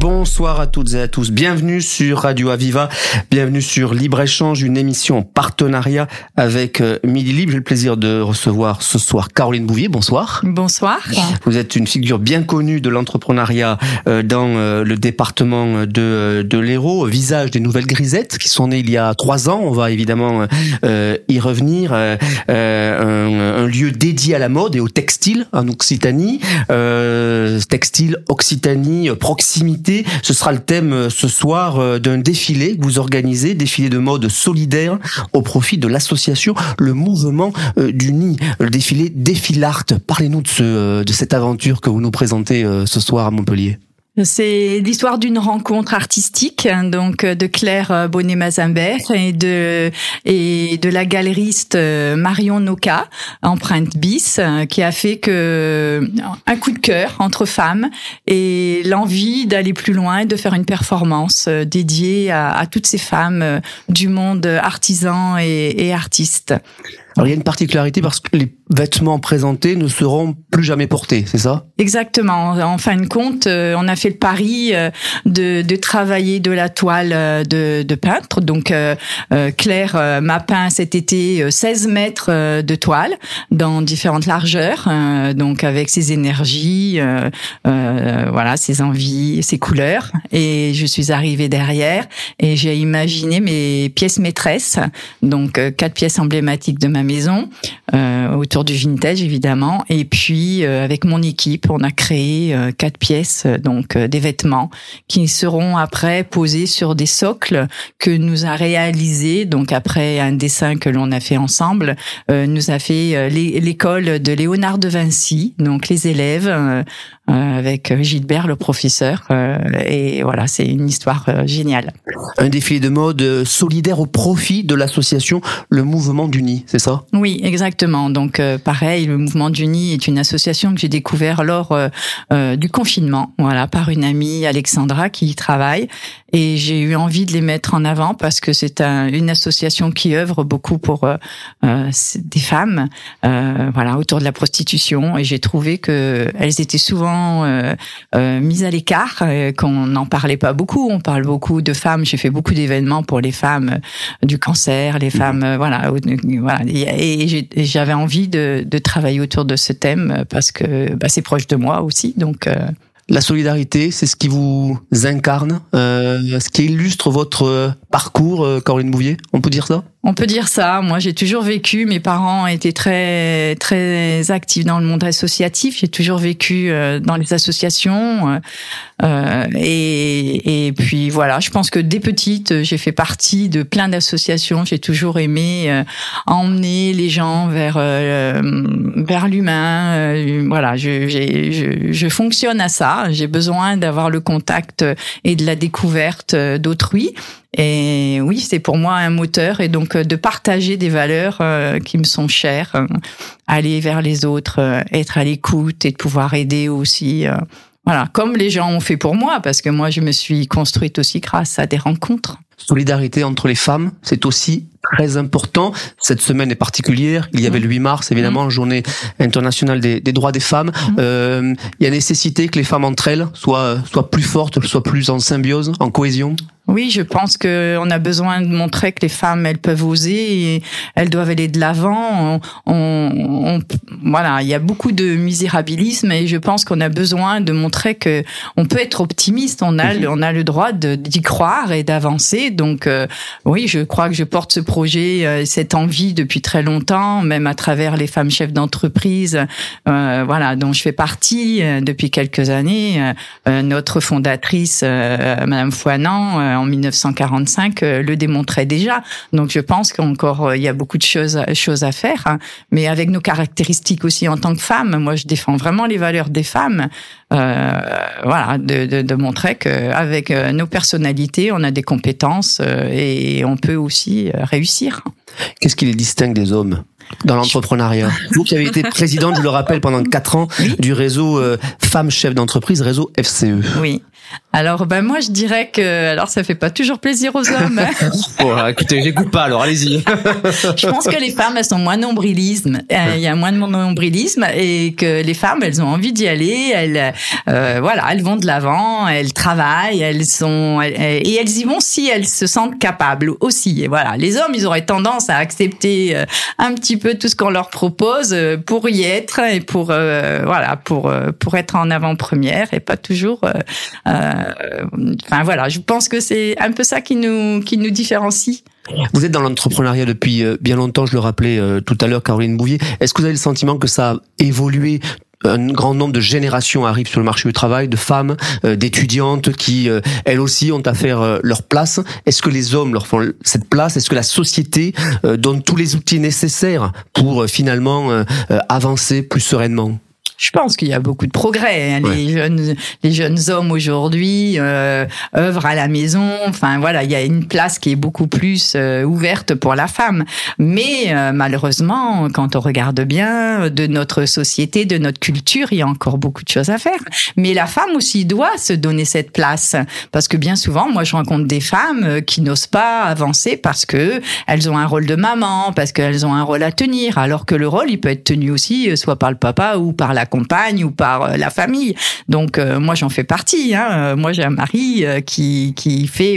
Bonsoir à toutes et à tous. Bienvenue sur Radio Aviva. Bienvenue sur Libre Échange, une émission en partenariat avec euh, Midi Libre. J'ai le plaisir de recevoir ce soir Caroline Bouvier. Bonsoir. Bonsoir. Vous êtes une figure bien connue de l'entrepreneuriat euh, dans euh, le département de, de l'Hérault, visage des nouvelles grisettes qui sont nées il y a trois ans. On va évidemment y revenir. Un, un, lieu dédié à la mode et au textile en Occitanie. textile, Occitanie, proximité ce sera le thème euh, ce soir euh, d'un défilé que vous organisez, défilé de mode solidaire au profit de l'association Le Mouvement euh, du Nid. Le défilé Défilart. Parlez-nous de, de cette aventure que vous nous présentez ce soir à Montpellier. C'est l'histoire d'une rencontre artistique, donc de Claire Bonnet-Mazambert et de et de la galeriste Marion Noca, empreinte bis, qui a fait que un coup de cœur entre femmes et l'envie d'aller plus loin, de faire une performance dédiée à, à toutes ces femmes du monde artisan et, et artiste. Alors il y a une particularité parce que les vêtements présentés ne seront plus jamais portés, c'est ça? Exactement. En fin de compte, euh, on a fait le pari euh, de, de travailler de la toile euh, de, de peintre. Donc Claire m'a peint cet été 16 mètres de toile dans différentes largeurs, donc avec ses énergies, voilà, ses envies, ses couleurs. Et je suis arrivée derrière et j'ai imaginé mes pièces maîtresses, donc quatre pièces emblématiques de ma maison, euh, autour du vintage évidemment. Et puis euh, avec mon équipe, on a créé euh, quatre pièces, donc des vêtements qui seront après posés sur des socles que nous a réalisé. Donc après un dessin que l'on a fait ensemble, nous a fait l'école de Léonard de Vinci. Donc les élèves avec Gilbert le professeur. et voilà, c'est une histoire géniale. Un défilé de mode solidaire au profit de l'association Le Mouvement du Nid, c'est ça? Oui, exactement. Donc euh, pareil, le mouvement du Nid est une association que j'ai découvert lors euh, euh, du confinement, voilà, par une amie Alexandra qui y travaille et j'ai eu envie de les mettre en avant parce que c'est une association qui œuvre beaucoup pour des femmes, voilà, autour de la prostitution et j'ai trouvé que elles étaient souvent mises à l'écart, qu'on n'en parlait pas beaucoup. On parle beaucoup de femmes. J'ai fait beaucoup d'événements pour les femmes du cancer, les femmes, voilà, voilà et, j'avais envie de, travailler autour de ce thème parce que bah, c'est proche de moi aussi. Donc euh. la solidarité, c'est ce qui vous incarne, euh, ce qui illustre votre parcours, euh, Caroline Bouvier. On peut dire ça? On peut dire ça. Moi, j'ai toujours vécu. Mes parents étaient très très actifs dans le monde associatif. J'ai toujours vécu euh, dans les associations. Euh, euh, et, et puis voilà. Je pense que dès petite, j'ai fait partie de plein d'associations. J'ai toujours aimé emmener les gens vers vers l'humain. voilà. Je, je, je fonctionne à ça. J'ai besoin d'avoir le contact et de la découverte d'autrui. Et oui, c'est pour moi un moteur et donc euh, de partager des valeurs euh, qui me sont chères, euh, aller vers les autres, être à l'écoute et de pouvoir aider aussi. Voilà, comme les gens ont fait pour moi, parce que moi je me suis construite aussi grâce à des rencontres. Solidarité entre les femmes, c'est aussi très important. Cette semaine est particulière. Il y avait le 8 mars, évidemment, mmh. journée internationale des, des droits des femmes. Mmh. Euh, il y a nécessité que les femmes entre elles soient, soient plus fortes, soient plus en symbiose, en cohésion. Oui, je pense que on a besoin de montrer que les femmes, elles peuvent oser, et elles doivent aller de l'avant. On, on, voilà, il y a beaucoup de misérabilisme et je pense qu'on a besoin de montrer que on peut être optimiste. On a, mmh. on a le droit d'y croire et d'avancer. Donc, euh, oui, je crois que je porte ce projet, euh, cette envie depuis très longtemps, même à travers les femmes chefs d'entreprise, euh, voilà, dont je fais partie euh, depuis quelques années. notre fondatrice, Madame Foinan, en 1945, le démontrait déjà. Donc je pense qu'encore il y a beaucoup de choses, choses à faire, hein. mais avec nos caractéristiques aussi en tant que femme. Moi, je défends vraiment les valeurs des femmes. Voilà, de, de, de montrer qu'avec nos personnalités, on a des compétences et on peut aussi réussir. Qu'est-ce qui les distingue des hommes dans l'entrepreneuriat? Vous qui avez été présidente, je le rappelle, pendant quatre ans du réseau euh, Femmes Chefs d'entreprise, réseau FCE. Oui. Alors ben moi je dirais que alors ça fait pas toujours plaisir aux hommes. Bon, écoutez, j'écoute pas alors allez-y. je pense que les femmes elles sont moins nombrilisme, euh, il y a moins de nombrilisme et que les femmes elles ont envie d'y aller, elles euh, voilà, elles vont de l'avant, elles travaillent, elles sont et elles y vont si elles se sentent capables aussi. Et voilà, les hommes ils auraient tendance à accepter euh, un petit peu tout ce qu'on leur propose pour y être et pour voilà, pour pour être en avant-première et pas toujours euh, enfin voilà, je pense que c'est un peu ça qui nous qui nous différencie. Vous êtes dans l'entrepreneuriat depuis euh, bien longtemps, je le rappelais euh, tout à l'heure, Caroline Bouvier. Est-ce que vous avez le sentiment que ça a évolué? Un grand nombre de générations arrivent sur le marché du travail, de femmes, d'étudiantes qui, elles aussi, ont à faire leur place. Est-ce que les hommes leur font cette place? Est-ce que la société donne tous les outils nécessaires pour finalement avancer plus sereinement? Je pense qu'il y a beaucoup de progrès. Hein. Les jeunes, les jeunes hommes aujourd'hui euh, œuvrent à la maison. Enfin voilà, il y a une place qui est beaucoup plus euh, ouverte pour la femme. Mais euh, malheureusement, quand on regarde bien de notre société, de notre culture, il y a encore beaucoup de choses à faire. Mais la femme aussi doit se donner cette place parce que bien souvent, moi, je rencontre des femmes euh, qui n'osent pas avancer parce que elles ont un rôle de maman, parce qu'elles ont un rôle à tenir, alors que le rôle, il peut être tenu aussi soit par le papa ou par la compagne ou par euh, la famille. Donc euh, moi j'en fais partie. Hein. Euh, moi j'ai un mari qui qui fait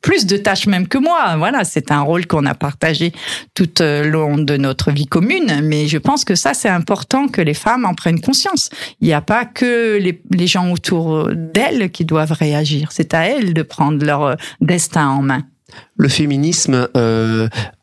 plus de tâches même que moi. Voilà, c'est un rôle qu'on a partagé tout au long de notre vie commune. Mais je pense que ça c'est important que les femmes en prennent conscience. Il n'y a pas que les, les gens autour d'elles qui doivent réagir. C'est à elles de prendre leur destin en main. Le féminisme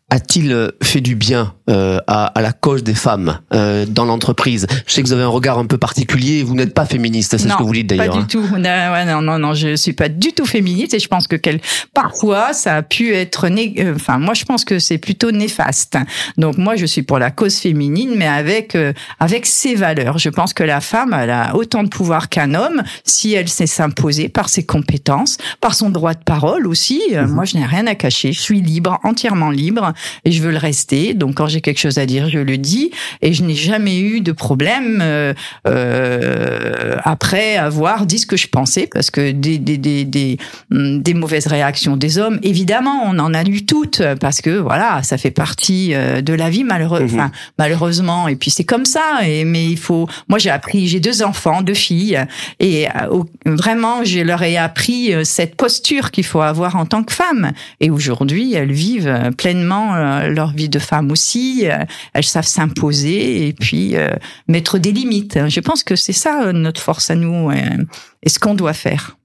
a-t-il fait du bien euh, à, à, la cause des femmes euh, dans l'entreprise? Je sais que vous avez un regard un peu particulier. Vous n'êtes pas féministe, c'est ce que vous dites d'ailleurs. Pas du hein. tout. Non, non, non, je suis pas du tout féministe et je pense que quel, parfois ça a pu être. Né... Euh, enfin, moi, je pense que c'est plutôt néfaste. Donc moi, je suis pour la cause féminine, mais avec euh, avec ses valeurs. Je pense que la femme elle a autant de pouvoir qu'un homme si elle sait s'imposer par ses compétences, par son droit de parole aussi. Mhm. Moi, je n'ai rien à cacher. Je suis libre, entièrement libre et je veux le rester. Donc quand j'ai quelque chose à dire, je le dis et je n'ai jamais eu de problème euh, euh, après avoir dit ce que je pensais parce que des des des des, hum, des mauvaises réactions des hommes, évidemment, on en a eu toutes parce que voilà, ça fait partie euh, de la vie malheureux, mhm. malheureusement et puis c'est comme ça et mais il faut moi j'ai appris, j'ai deux enfants, deux filles et euh, vraiment je leur ai appris cette posture qu'il faut avoir en tant que femme et aujourd'hui elles vivent pleinement euh, leur vie de femme aussi. Euh, elles savent s'imposer et puis euh, mettre des limites. Je pense que c'est ça notre force à nous et ce qu'on doit faire.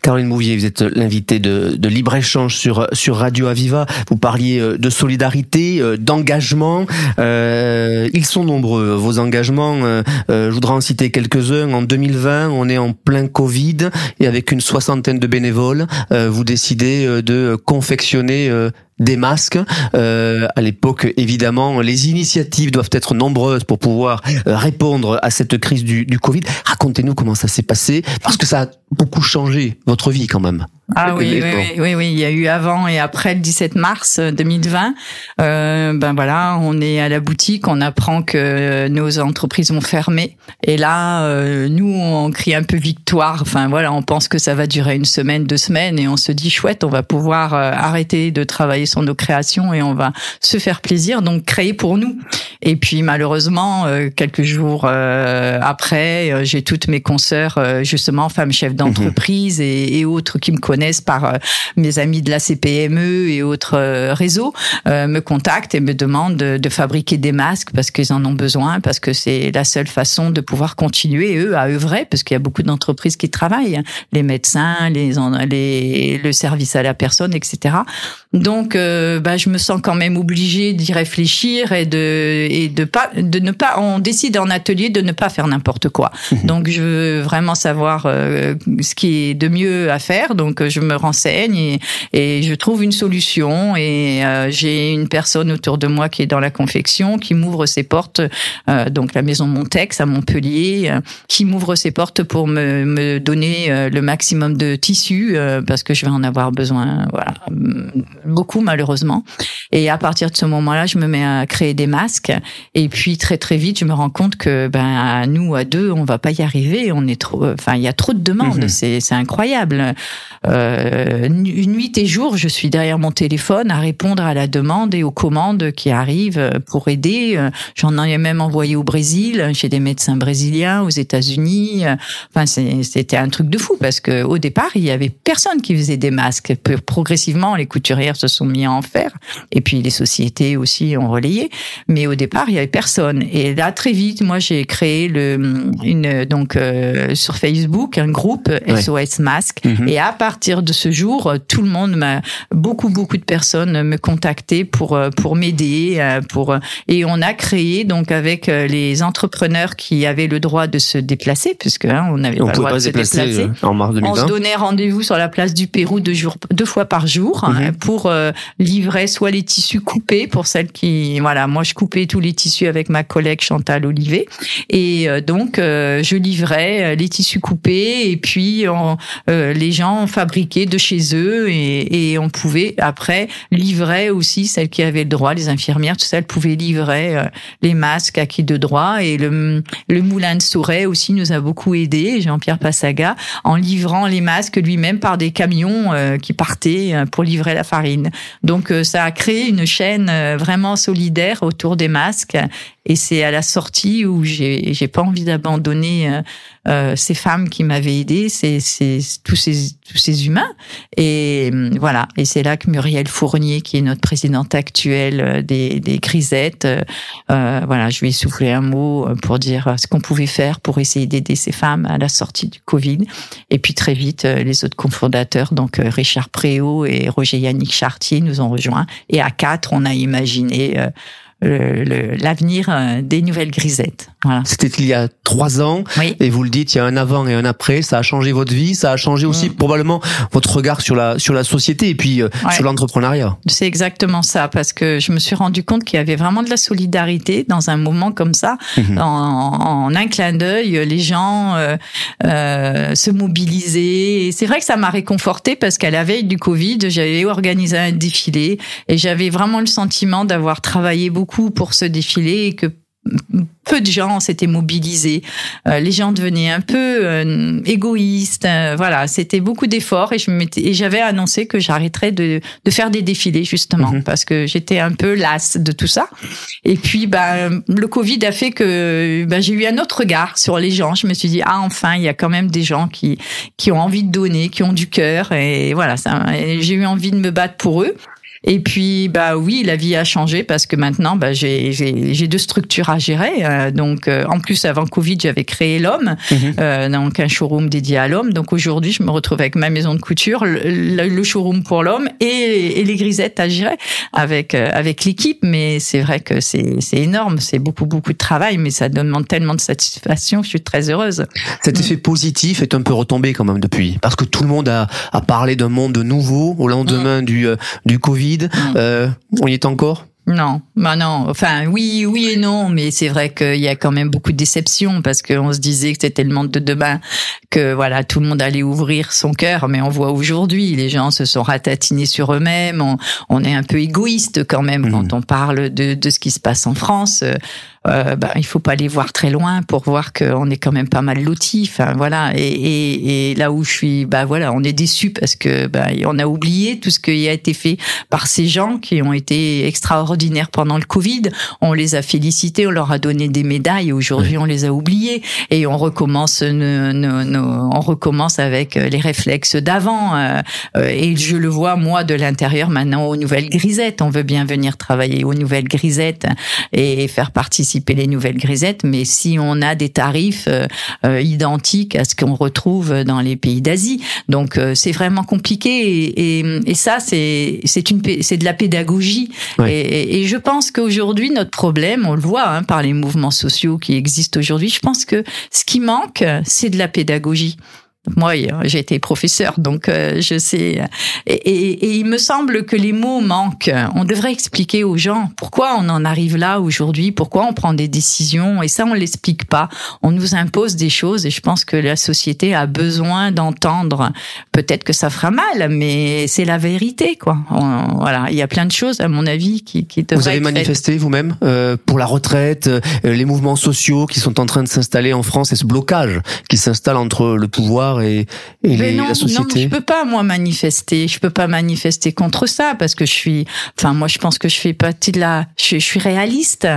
Caroline Mouvier, vous êtes l'invitée de, de libre-échange sur, sur Radio Aviva. Vous parliez de solidarité, d'engagement. Euh, ils sont nombreux, vos engagements. je voudrais en citer quelques-uns. En 2020, on est en plein Covid et avec une soixantaine de bénévoles, vous décidez de confectionner des masques. Euh, à l'époque, évidemment, les initiatives doivent être nombreuses pour pouvoir euh, répondre à cette crise du, du Covid. Racontez-nous comment ça s'est passé, parce que ça a beaucoup changé votre vie quand même. Ah oui, oui, oui, oui, il y a eu avant et après le 17 mars 2020. Euh, ben voilà, on est à la boutique, on apprend que nos entreprises ont fermé. Et là, euh, nous, on crie un peu victoire. Enfin voilà, on pense que ça va durer une semaine, deux semaines, et on se dit chouette, on va pouvoir euh, arrêter de travailler sur nos créations et on va se faire plaisir, donc créer pour nous. Et puis malheureusement, euh, quelques jours euh, après, j'ai toutes mes consoeurs, justement, femmes chefs d'entreprise et, et autres qui me connaissent par euh, mes amis de la CPME et autres euh, réseaux, euh, me contactent et me demandent de, fabriquer des masques parce qu'ils en ont besoin, parce que c'est la seule façon de pouvoir continuer eux à œuvrer, parce qu'il y a beaucoup d'entreprises qui travaillent, hein. les médecins, les, les le service à la personne, etc. Donc, bah, je me sens quand même obligée d'y réfléchir et de et de pas de ne pas. On décide en atelier de ne pas faire n'importe quoi. Mmh. Donc, je veux vraiment savoir ce qui est de mieux à faire. Donc, Je me renseigne et, et je trouve une solution et j'ai une personne autour de moi qui est dans la confection, qui m'ouvre ses portes, donc la maison Montex à Montpellier, qui m'ouvre ses portes pour me, me donner le maximum de tissus parce que je vais en avoir besoin, voilà, beaucoup malheureusement. Et à partir de ce moment-là, je me mets à créer des masques. Et puis très très vite, je me rends compte que ben nous à deux, on va pas y arriver. On est trop, enfin il y a trop de demandes. Mhm. C'est incroyable. Euh, nuit et jour, je suis derrière mon téléphone à répondre à la demande et aux commandes qui arrivent pour aider. J'en ai même envoyé au Brésil, chez des médecins brésiliens, aux États-Unis. Enfin c'était un truc de fou parce que au départ, il y avait personne qui faisait des masques. Progressivement, les couturières se sont mis à en faire et puis les sociétés aussi ont relayé. Mais au départ, il y avait personne. Et là, très vite, moi, j'ai créé le, une, donc, euh, sur Facebook, un groupe SOS Masque. Mhm. Et à partir de ce jour, tout le monde m'a, beaucoup, beaucoup de personnes me contactaient pour, euh, pour m'aider, euh, pour, et on a créé, donc, avec les entrepreneurs qui avaient le droit de se déplacer, puisque, hein, on avait pas le droit de se déplacer. En mars 2020. On se donnait rendez-vous sur la place du Pérou deux jours, deux fois par jour, hein, mhm. pour livrer soit les tissus coupés pour celles qui, voilà, moi je coupais tous les tissus avec ma collègue Chantal Olivet, et euh, donc euh, je livrais euh, les tissus coupés et puis les gens fabriquaient de chez eux et, on pouvait après livrer aussi celles qui avaient le droit, les infirmières, tout ça, elles pouvaient livrer les masques acquis de droit et le, moulin de Sauret aussi nous a beaucoup aidé, Jean-Pierre Passaga, en livrant les masques lui-même par des camions qui partaient pour livrer la farine. Donc ça a créé une chaîne euh, vraiment solidaire autour des masques. Et c'est à la sortie où j'ai j'ai pas envie d'abandonner euh, euh, ces femmes qui m'avaient aidé, c'est c'est tous ces tous ces humains. Et voilà. Et c'est là que Muriel Fournier, qui est notre présidente actuelle des des Grisettes, voilà, je lui ai soufflé un mot pour dire ce qu'on pouvait faire pour essayer d'aider ces femmes à la sortie du Covid. Et puis très vite, les autres cofondateurs, donc Richard Préau et Roger Yannick Chartier, nous ont rejoints. Et à quatre, on a imaginé euh, l'avenir euh, des nouvelles grisettes. Voilà. C'était il y a trois ans, et vous le dites, il y a un avant et un après. Ça a changé votre vie, ça a changé aussi mm. probablement votre regard sur la sur la société et puis euh, sur l'entrepreneuriat. C'est exactement ça, parce que je me suis rendu compte qu'il y avait vraiment de la solidarité dans un moment comme ça. Mhm. En, en, un clin d'œil, les gens euh, euh, se mobilisaient. Et c'est vrai que ça m'a réconforté parce qu'à la veille du Covid, j'avais organisé un défilé et j'avais vraiment le sentiment d'avoir travaillé beaucoup pour ce défilé et que peu de gens s'étaient mobilisés. Euh, les gens devenaient un peu euh, égoïstes. Euh, voilà, c'était beaucoup d'efforts et je et j'avais annoncé que j'arrêterais de, de faire des défilés justement mhm. parce que j'étais un peu lasse de tout ça. Et puis, bah, le Covid a fait que bah, j'ai eu un autre regard sur les gens. Je me suis dit ah enfin, il y a quand même des gens qui qui ont envie de donner, qui ont du cœur et voilà, ça. J'ai eu envie de me battre pour eux. Et puis, bah oui, la vie a changé parce que maintenant, bah, j'ai, j'ai, deux structures à gérer. Euh, donc, euh, en plus, avant Covid, j'avais créé l'homme, mhm. euh, donc un showroom dédié à l'homme. Donc aujourd'hui, je me retrouve avec ma maison de couture, le, showroom pour l'homme et, et, les grisettes à gérer avec avec l'équipe. Mais c'est vrai que c'est, c'est énorme, c'est beaucoup beaucoup de travail, mais ça demande tellement de satisfaction. Je suis très heureuse. Cet effet positif est un peu retombé quand même depuis, parce que tout le monde a, a parlé d'un monde nouveau au lendemain mm. du du Covid Euh, on y est encore? Non, bah non. Enfin, oui, oui et non, mais c'est vrai qu'il y a quand même beaucoup de déceptions parce qu'on se disait que c'était le monde de demain, que voilà, tout le monde allait ouvrir son cœur, mais on voit aujourd'hui, les gens se sont ratatinés sur eux-mêmes. On, est un peu égoïste quand même mm. quand on parle de, de ce qui se passe en France euh, bah, il faut pas aller voir très loin pour voir qu'on est quand même pas mal lotis. Enfin voilà. Et, et, et, là où je suis, bah voilà, on est déçu parce que bah, on a oublié tout ce qui a été fait par ces gens qui ont été extraordinaires pendant le Covid. On les a félicités, on leur a donné des médailles. Aujourd'hui, on les a oubliés et on recommence, nos, nos, nos, on recommence avec les réflexes d'avant. Euh, et je le vois moi de l'intérieur maintenant aux nouvelles grisettes. On veut bien venir travailler aux nouvelles grisettes et faire participer les nouvelles grisettes, mais si on a des tarifs euh, euh, identiques à ce qu'on retrouve dans les pays d'Asie, donc euh, c'est vraiment compliqué et, et, ça c'est c'est une c'est de la pédagogie. Et, et, je pense qu'aujourd'hui notre problème, on le voit hein, par les mouvements sociaux qui existent aujourd'hui, je pense que ce qui manque c'est de la pédagogie Moi, j'ai été professeur, donc euh, je sais. Et, et, et, il me semble que les mots manquent. On devrait expliquer aux gens pourquoi on en arrive là aujourd'hui, pourquoi on prend des décisions, et ça, on l'explique pas. On nous impose des choses, et je pense que la société a besoin d'entendre. Peut-être que ça fera mal, mais c'est la vérité, quoi. voilà, il y a plein de choses, à mon avis, qui, qui Vous avez manifesté vous-même euh, pour la retraite, euh, les mouvements sociaux qui sont en train de s'installer en France et ce blocage qui s'installe entre le pouvoir et, et non, la société. Non, je peux pas moi manifester. Je peux pas manifester contre ça parce que je suis. Enfin, moi, je pense que je fais partie de la. Je, suis réaliste.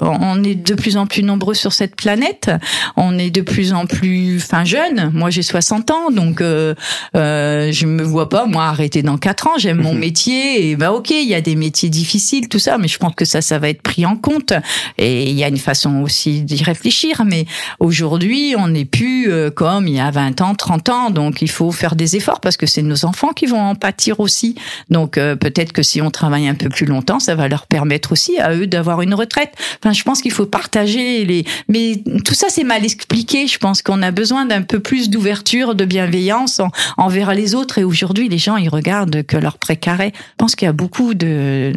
on est de plus en plus nombreux sur cette planète. On est de plus en plus, enfin, jeunes. Moi, j'ai 60 ans, donc euh, euh, je me vois pas moi arrêter dans 4 ans. J'aime mon mhm. métier et bah ok, il y a des métiers difficiles, tout ça, mais je pense que ça, ça va être pris en compte. Et il y a une façon aussi d'y réfléchir. Mais aujourd'hui, on n'est plus euh, comme il y a 20 ans 30 ans, donc il faut faire des efforts parce que c'est nos enfants qui vont en pâtir aussi. Donc euh, peut-être que si on travaille un peu plus longtemps, ça va leur permettre aussi à eux d'avoir une retraite. Enfin, je pense qu'il faut partager les. Mais tout ça c'est mal expliqué. Je pense qu'on a besoin d'un peu plus d'ouverture, de bienveillance envers les autres. Et aujourd'hui, les gens ils regardent que leur précaré. Je pense qu'il y a beaucoup de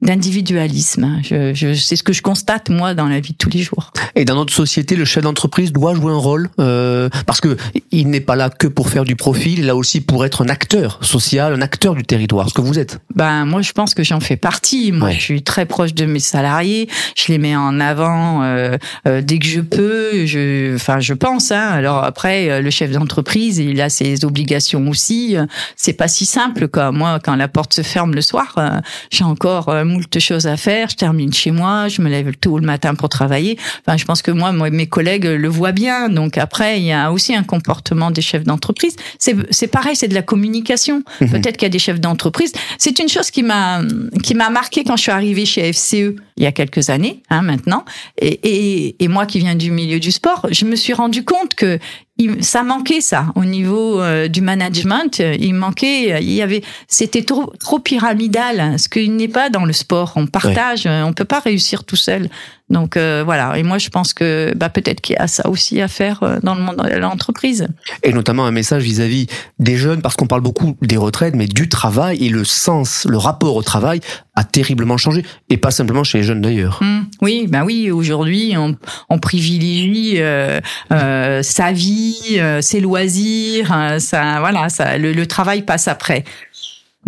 d'individualisme. Je, je c'est ce que je constate moi dans la vie de tous les jours. Et dans notre société, le chef d'entreprise doit jouer un rôle euh, parce que il n'est pas là que pour faire du profit, il est là aussi pour être un acteur social, un acteur du territoire, ce que vous êtes. Ben moi je pense que j'en fais partie. Moi je suis très proche de mes salariés, je les mets en avant euh, euh, dès que je peux. Je, enfin je pense. Hein. Alors après euh, le chef d'entreprise il a ses obligations aussi. C'est pas si simple quoi. Moi quand la porte se ferme le soir, j'ai encore moult choses à faire. Je termine chez moi, je me lève tôt le matin pour travailler. Enfin je pense que moi, moi mes collègues le voient bien. Donc après il y a aussi un comportement des chefs d'entreprise. C'est pareil, c'est de la communication. Mhm. Peut-être qu'il y a des chefs d'entreprise. C'est une chose qui m'a qui m'a marqué quand je suis arrivée chez FCE il y a quelques années, hein, maintenant. Et, et, et moi qui viens du milieu du sport, je me suis rendu compte que ça manquait ça au niveau euh, du management. Il manquait, il y avait, c'était trop, trop pyramidal, ce qui n'est pas dans le sport. On partage, on peut pas réussir tout seul. Donc euh, voilà. Et moi, je pense que bah, peut-être qu'il y a ça aussi à faire euh, dans le monde de l'entreprise. Et notamment un message vis-à-vis des jeunes, parce qu'on parle beaucoup des retraites, mais du travail et le sens, le rapport au travail a terriblement changé, et pas simplement chez les jeunes d'ailleurs. Mmh. oui, ben oui. Aujourd'hui, on, on, privilégie euh, euh, sa vie, ses loisirs, ça, voilà, ça, le, le travail passe après.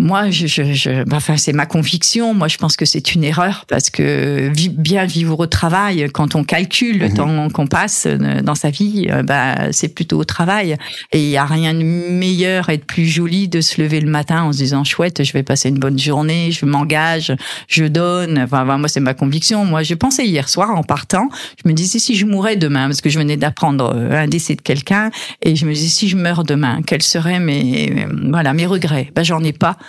Moi, je, je, je bah, enfin, c'est ma conviction. Moi, je pense que c'est une erreur parce que bien vivre au travail, quand on calcule le mhm. temps qu'on passe euh, dans sa vie, bah, c'est plutôt au travail. Et il y a rien de meilleur et de plus joli de se lever le matin en se disant chouette, je vais passer une bonne journée, je m'engage, je donne. Enfin, moi, c'est ma conviction. Moi, j'ai pensé hier soir en partant, je me disais si je mourais demain, parce que je venais d'apprendre euh, un décès de quelqu'un, et je me disais si je meurs demain, quels seraient mes, voilà, mes regrets? Ben, j'en ai pas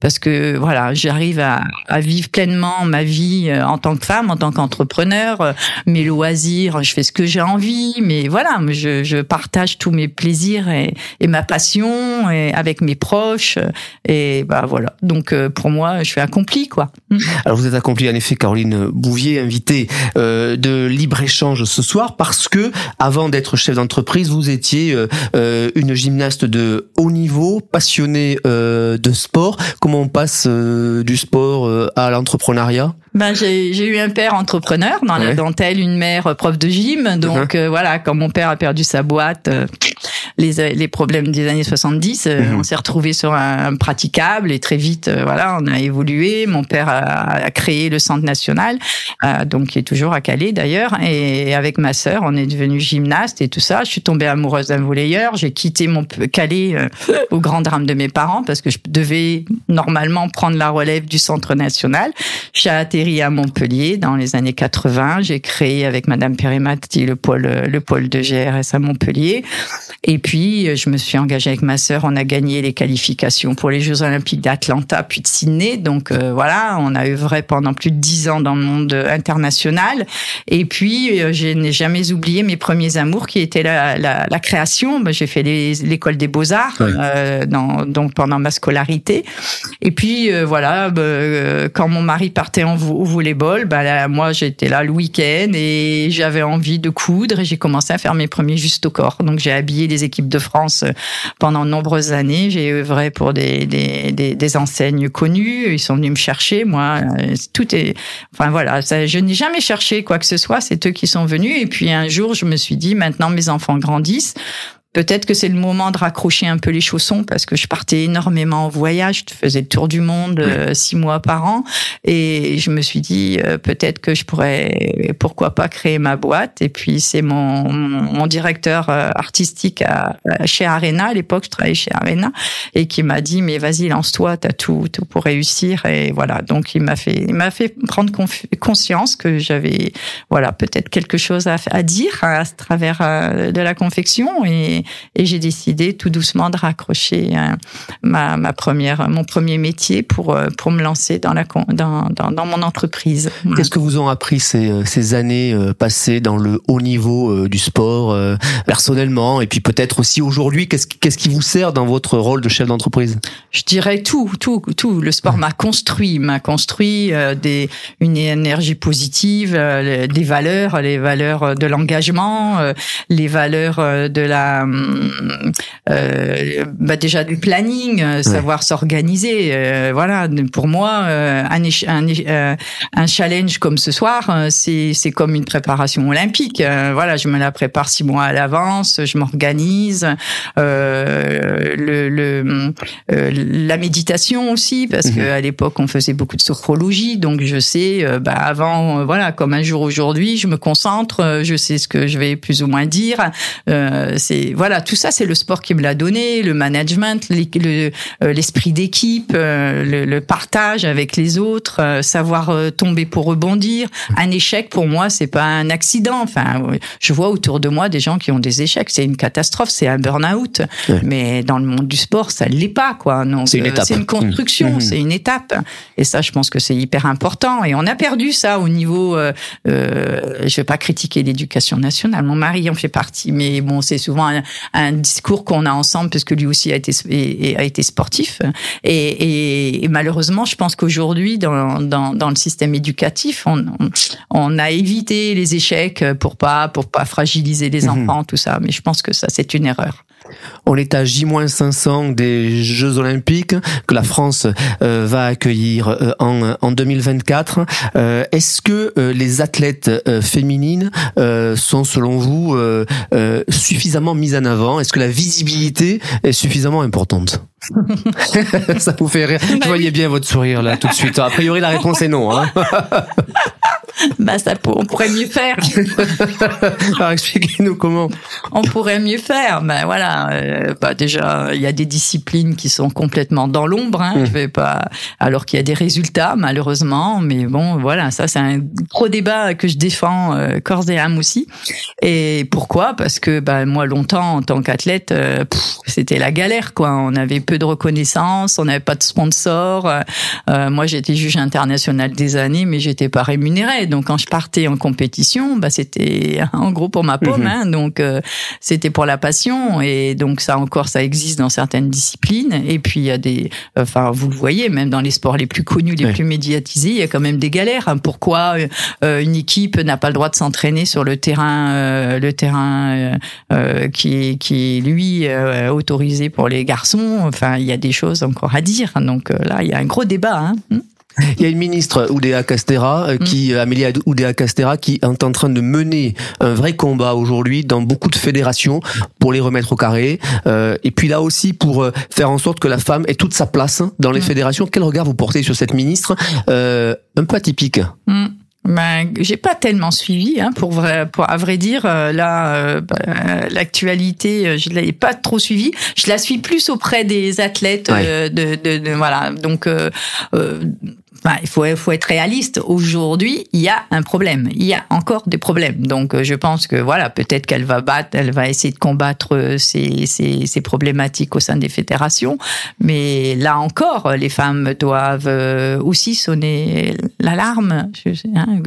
parce que voilà, j'arrive à, à, vivre pleinement ma vie euh, en tant que femme, en tant qu'entrepreneur, euh, mes loisirs, je fais ce que j'ai envie, mais voilà, je, je, partage tous mes plaisirs et, et, ma passion et avec mes proches et bah voilà. Donc euh, pour moi, je suis accomplie quoi. Alors vous êtes accomplie en effet, Caroline Bouvier, invitée euh, de libre échange ce soir parce que avant d'être chef d'entreprise, vous étiez euh, une gymnaste de haut niveau, passionnée de sport on passe euh, du sport euh, à l'entrepreneuriat ben, j'ai eu un père entrepreneur dans la dentelle, une mère prof de gym. Donc uh-huh. euh, voilà, quand mon père a perdu sa boîte, les, les problèmes des années 70, uh-huh. on s'est retrouvé sur un, praticable et très vite, voilà, on a évolué. Mon père a, a créé le centre national, donc qui est toujours à Calais d'ailleurs. Et avec ma sœur, on est devenu gymnaste et tout ça. Je suis tombée amoureuse d'un volleyeur. J'ai quitté mon Calais au grand drame de mes parents parce que je devais normalement prendre la relève du Centre national. J'ai atterri à Montpellier dans les années 80. J'ai créé avec Madame Périmati le pôle, le pôle de GRS à Montpellier. Et puis, je me suis engagée avec ma sœur. On a gagné les qualifications pour les Jeux Olympiques d'Atlanta puis de Sydney. Donc euh, voilà, on a œuvré pendant plus de dix ans dans le monde international. Et puis, euh, je n'ai jamais oublié mes premiers amours qui étaient la, la, la création. Ben, j'ai fait l'école des beaux-arts euh, donc pendant ma scolarité. Et puis euh, voilà, bah, euh, quand mon mari partait en au volleyball, bah, là, moi j'étais là le week-end et j'avais envie de coudre et j'ai commencé à faire mes premiers juste au corps. Donc j'ai habillé les équipes de France pendant de nombreuses années. J'ai œuvré pour des, des, des, des, enseignes connues. Ils sont venus me chercher. Moi, tout est, enfin voilà, ça, je n'ai jamais cherché quoi que ce soit. C'est eux qui sont venus. Et puis un jour, je me suis dit, maintenant mes enfants grandissent. Peut-être que c'est le moment de raccrocher un peu les chaussons parce que je partais énormément en voyage, je faisais le tour du monde euh, six mois par an. Et je me suis dit euh, peut-être que je pourrais, pourquoi pas créer ma boîte. Et puis c'est mon, mon, directeur euh, artistique à, chez Arena. À l'époque, je travaillais chez Arena et qui m'a dit mais vas-y lance-toi, t'as tout, tout pour réussir. Et voilà. Donc il m'a fait, il m'a fait prendre conscience que j'avais voilà peut-être quelque chose à, à dire à, à travers de la confection. Et et, j'ai décidé tout doucement de raccrocher euh, ma, ma, première, mon premier métier pour, euh, pour me lancer dans, la, dans, dans, dans mon entreprise. Qu'est-ce que vous ont appris ces, euh, ces années passées dans le haut niveau du sport personnellement et puis peut-être aussi aujourd'hui? Qu'est-ce qu'est-ce qui vous sert dans votre rôle de chef d'entreprise? Je dirais tout, tout, tout. Le sport m'a construit, m'a construit des, une énergie positive, des valeurs, les valeurs de l'engagement, les valeurs de la euh, bah déjà du planning, euh, savoir s'organiser. Euh, voilà, pour moi, un, un, un, challenge comme ce soir, c'est c'est comme une préparation olympique. voilà, je me la prépare six mois à l'avance, je m'organise. le, le la méditation aussi, parce mhm. que à l'époque on faisait beaucoup de sophrologie, donc je sais, bah avant, voilà, comme un jour aujourd'hui, je me concentre, je sais ce que je vais plus ou moins dire. c'est voilà, tout ça, c'est le sport qui me l'a donné, le management, euh, l'esprit d'équipe, euh, le, partage avec les autres, euh, savoir tomber pour rebondir. Un échec, pour moi, c'est pas un accident. Enfin, je vois autour de moi des gens qui ont des échecs. C'est une catastrophe, c'est un burn-out. Mais dans le monde du sport, ça l'est pas, quoi. C'est une étape. C'est une construction, mmh. c'est une étape. Et ça, je pense que c'est hyper important. Et on a perdu ça au niveau. Euh, je vais pas critiquer l'éducation nationale. Mon mari en fait partie, mais bon, c'est souvent un, un discours qu'on a ensemble, puisque lui aussi a été, a été sportif. Et, et, malheureusement, je pense qu'aujourd'hui, dans, dans, dans, le système éducatif, on, on, a évité les échecs pour pas, pour pas fragiliser les mhm. enfants, tout ça. Mais je pense que ça, c'est une erreur. On est à J-500 des Jeux Olympiques que la France euh, va accueillir euh, en, en 2024. Euh, est-ce que les athlètes féminines sont, selon vous, suffisamment mises en avant? Est-ce que la visibilité est suffisamment importante? Ça vous fait rire. Je bah voyais bien votre sourire là tout de suite. A priori, la réponse est non. Hein bah ça on pourrait mieux faire. Alors expliquez-nous comment. On pourrait mieux faire. Ben voilà, euh, bah déjà il y a des disciplines qui sont complètement dans l'ombre. Hein, Je vais pas, alors qu'il y a des résultats malheureusement, mais bon voilà, ça c'est un gros débat que je défends euh, corps et âme aussi. Et pourquoi? Parce que bah moi longtemps en tant qu'athlète, euh, c'était la galère quoi. On avait peu de reconnaissance, on n'avait pas de sponsor. Euh, moi j'étais juge international des années, mais j'étais pas rémunérée donc quand je partais en compétition, bah c'était en gros pour ma paume, mhm. hein, donc euh, c'était pour la passion et donc ça encore ça existe dans certaines disciplines. Et puis il y a des, enfin vous le voyez même dans les sports les plus connus, les plus médiatisés, il y a quand même des galères. Hein. Pourquoi euh, une équipe n'a pas le droit de s'entraîner sur le terrain, euh, le terrain qui qui lui autorisé pour les garçons? Enfin il y a des choses encore à dire. Donc là il y a un gros débat. Hein. Il y a une ministre, Oudéa Castera, euh, qui, mm. Amélie Oudéa Castera, qui est en train de mener un vrai combat aujourd'hui dans beaucoup de fédérations pour les remettre au carré. Euh, et puis là aussi pour euh, faire en sorte que la femme ait toute sa place dans les mm. fédérations. Quel regard vous portez sur cette ministre un peu atypique? Mm. Ben, j'ai pas tellement suivi, hein, pour vrai, pour à vrai dire. là, ben, l'actualité, je l'ai pas trop suivie. Je la suis plus auprès des athlètes, de, de, de, voilà. Donc, il faut, faut être réaliste. Aujourd'hui, il y a un problème. Il y a encore des problèmes. Donc, euh, je pense que voilà, peut-être qu'elle va battre, elle va essayer de combattre euh, ces, problématiques au sein des fédérations. Mais là encore, les femmes doivent euh, aussi sonner l'alarme. Hein,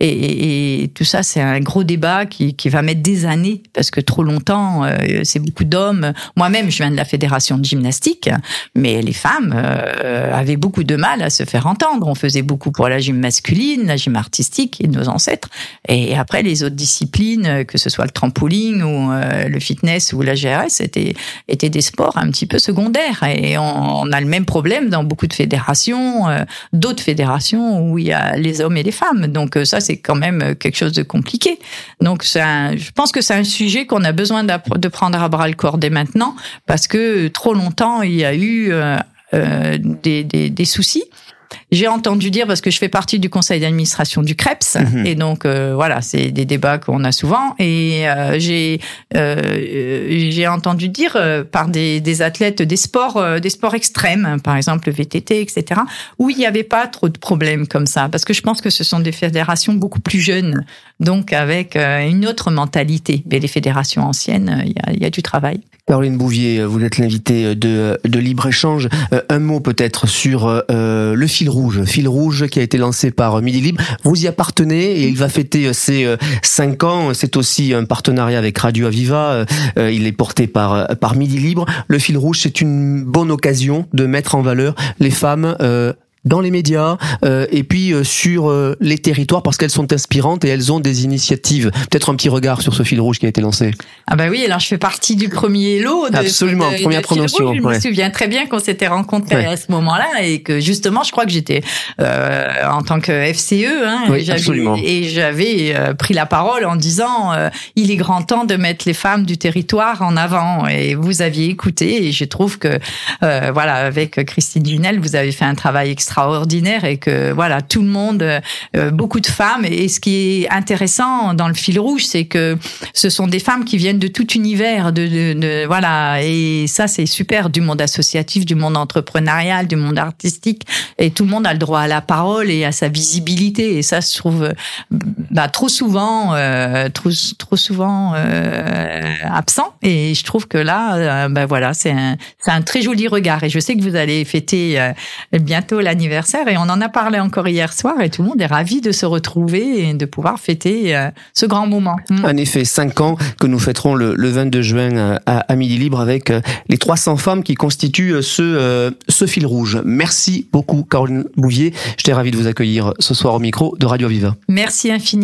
et, et, tout ça, c'est un gros débat qui, qui va mettre des années parce que trop longtemps, c'est beaucoup d'hommes. Moi-même, je viens de la fédération de gymnastique, mais les femmes avaient beaucoup de mal à se faire entendre On faisait beaucoup pour la gym masculine, la gym artistique et nos ancêtres. Et après, les autres disciplines, que ce soit le trampoline ou euh, le fitness ou la GRS, étaient, étaient des sports un petit peu secondaires. Et on, a le même problème dans beaucoup de fédérations, euh, d'autres fédérations où il y a les hommes et les femmes. Donc ça, c'est quand même quelque chose de compliqué. Donc je pense que c'est un sujet qu'on a besoin de prendre à bras le corps dès maintenant parce que trop longtemps, il y a eu euh, euh, des, soucis. J'ai entendu dire parce que je fais partie du conseil d'administration du CREPS mhm. et donc euh, voilà, c'est des débats qu'on a souvent et euh, j'ai euh, j'ai entendu dire par des, des, athlètes des sports des sports extrêmes, par exemple le VTT, etc., où il n'y avait pas trop de problèmes comme ça parce que je pense que ce sont des fédérations beaucoup plus jeunes, donc avec une autre mentalité. Mais les fédérations anciennes, il y a, y a du travail. Caroline Bouvier, vous êtes l'invitée de, de Libre Échange. Un mot peut-être sur le fil rouge, fil rouge qui a été lancé par Midi Libre. Vous y appartenez et il va fêter ses euh, cinq ans. C'est aussi un partenariat avec Radio Aviva. Euh, il est porté par par Midi Libre. Le fil rouge, c'est une bonne occasion de mettre en valeur les femmes euh, dans les médias euh, et puis euh, sur euh, les territoires parce qu'elles sont inspirantes et elles ont des initiatives. Peut-être un petit regard sur ce fil rouge qui a été lancé. Ah bah oui, alors je fais partie du premier lot. De, Absolument, première promotion. Je me souviens très bien qu'on s'était rencontrés à ce moment-là et que justement, je crois que j'étais en tant que FCE, hein, oui, absolument. et j'avais pris la parole en disant il est grand temps de mettre les femmes du territoire en avant et vous aviez écouté et je trouve que voilà avec Christine Junel, vous avez fait un travail extra extraordinaire et que voilà tout le monde, euh, beaucoup de femmes. Et ce qui est intéressant dans le fil rouge, c'est que ce sont des femmes qui viennent de tout univers, de, de, voilà. Et ça, c'est super du monde associatif, du monde entrepreneurial, du monde artistique. Et tout le monde a le droit à la parole et à sa visibilité. Et ça se trouve bah, trop souvent, euh, trop, trop souvent euh, absent. Et je trouve que là, bah, voilà, c'est un, c'est un très joli regard. Et je sais que vous allez fêter bientôt l'année et on en a parlé encore hier soir et tout le monde est ravi de se retrouver et de pouvoir fêter euh, ce grand moment. Mm. En effet, cinq ans que nous fêterons le, 22 juin euh, à, Midi Libre avec euh, les 300 femmes qui constituent ce, ce fil rouge. Merci beaucoup Caroline Bouvier. J'étais ravi de vous accueillir ce soir au micro de Radio Viva. Merci infiniment,